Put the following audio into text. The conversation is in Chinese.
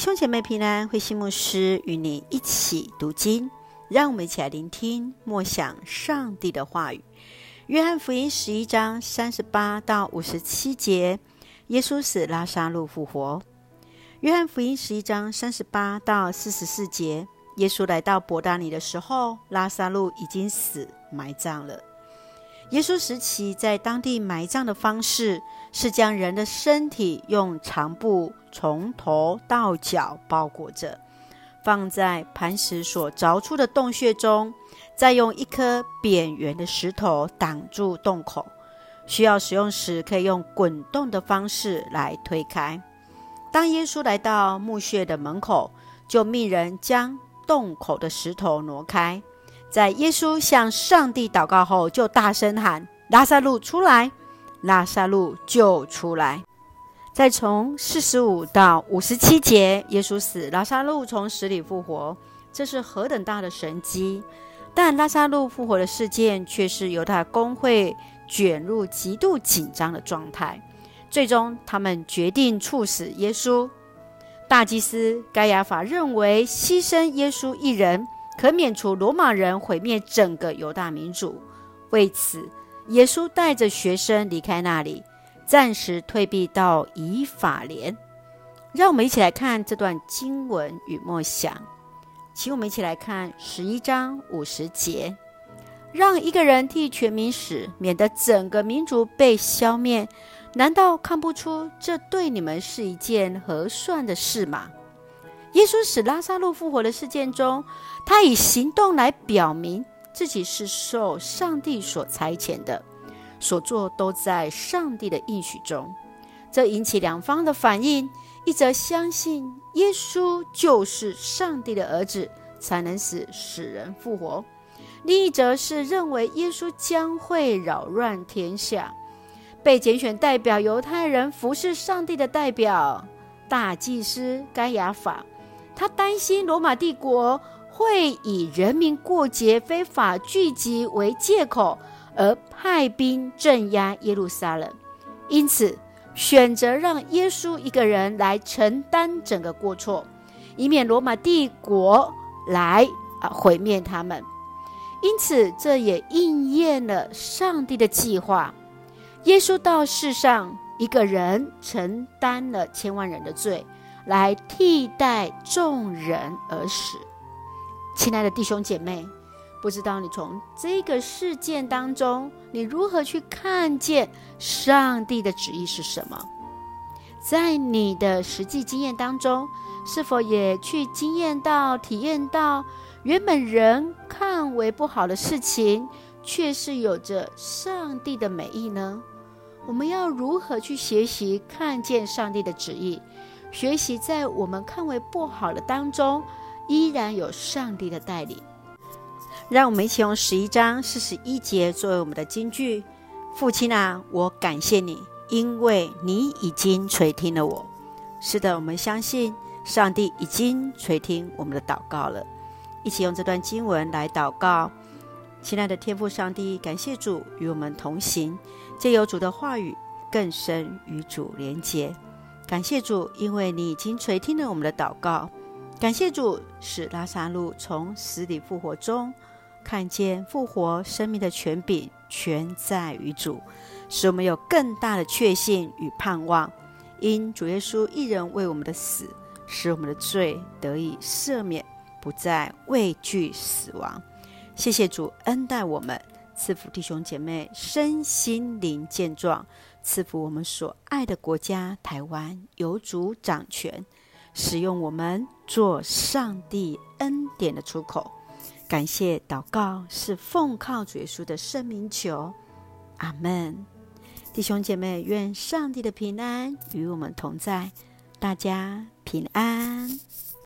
兄姐妹平安，慧馨牧师与你一起读经，让我们一起来聆听默想上帝的话语。约翰福音十一章三十八到五十七节，耶稣死，拉撒路复活。约翰福音十一章三十八到四十四节，耶稣来到伯大尼的时候，拉撒路已经死，埋葬了。耶稣时期在当地埋葬的方式是将人的身体用长布从头到脚包裹着，放在磐石所凿出的洞穴中，再用一颗扁圆的石头挡住洞口。需要使用时，可以用滚动的方式来推开。当耶稣来到墓穴的门口，就命人将洞口的石头挪开。在耶稣向上帝祷告后，就大声喊：“拉撒路出来！”拉撒路就出来。再从四十五到五十七节，耶稣死，拉撒路从死里复活，这是何等大的神迹！但拉撒路复活的事件却是犹太公会卷入极度紧张的状态。最终，他们决定处死耶稣。大祭司该亚法认为，牺牲耶稣一人。可免除罗马人毁灭整个犹大民族。为此，耶稣带着学生离开那里，暂时退避到以法莲。让我们一起来看这段经文与默想。请我们一起来看十一章五十节：让一个人替全民死，免得整个民族被消灭。难道看不出这对你们是一件合算的事吗？耶稣使拉撒路复活的事件中，他以行动来表明自己是受上帝所差遣的，所做都在上帝的应许中。这引起两方的反应：一则相信耶稣就是上帝的儿子，才能使死人复活；另一则是认为耶稣将会扰乱天下。被拣选代表犹太人服侍上帝的代表大祭司该亚法。他担心罗马帝国会以人民过节非法聚集为借口，而派兵镇压耶路撒冷，因此选择让耶稣一个人来承担整个过错，以免罗马帝国来啊毁灭他们。因此，这也应验了上帝的计划。耶稣到世上，一个人承担了千万人的罪。来替代众人而死，亲爱的弟兄姐妹，不知道你从这个事件当中，你如何去看见上帝的旨意是什么？在你的实际经验当中，是否也去经验到、体验到，原本人看为不好的事情，却是有着上帝的美意呢？我们要如何去学习看见上帝的旨意？学习在我们看为不好的当中，依然有上帝的带领。让我们一起用十一章四十一节作为我们的金句：父亲啊，我感谢你，因为你已经垂听了我。是的，我们相信上帝已经垂听我们的祷告了。一起用这段经文来祷告。亲爱的天父上帝，感谢主与我们同行，借由主的话语更深与主连结。感谢主，因为你已经垂听了我们的祷告。感谢主，使拉撒路从死里复活中，看见复活生命的权柄全在于主，使我们有更大的确信与盼望。因主耶稣一人为我们的死，使我们的罪得以赦免，不再畏惧死亡。谢谢主恩待我们，赐福弟兄姐妹身心灵健壮。赐福我们所爱的国家台湾，有主掌权，使用我们做上帝恩典的出口。感谢祷告是奉靠主耶稣的圣名求，阿门。弟兄姐妹，愿上帝的平安与我们同在，大家平安。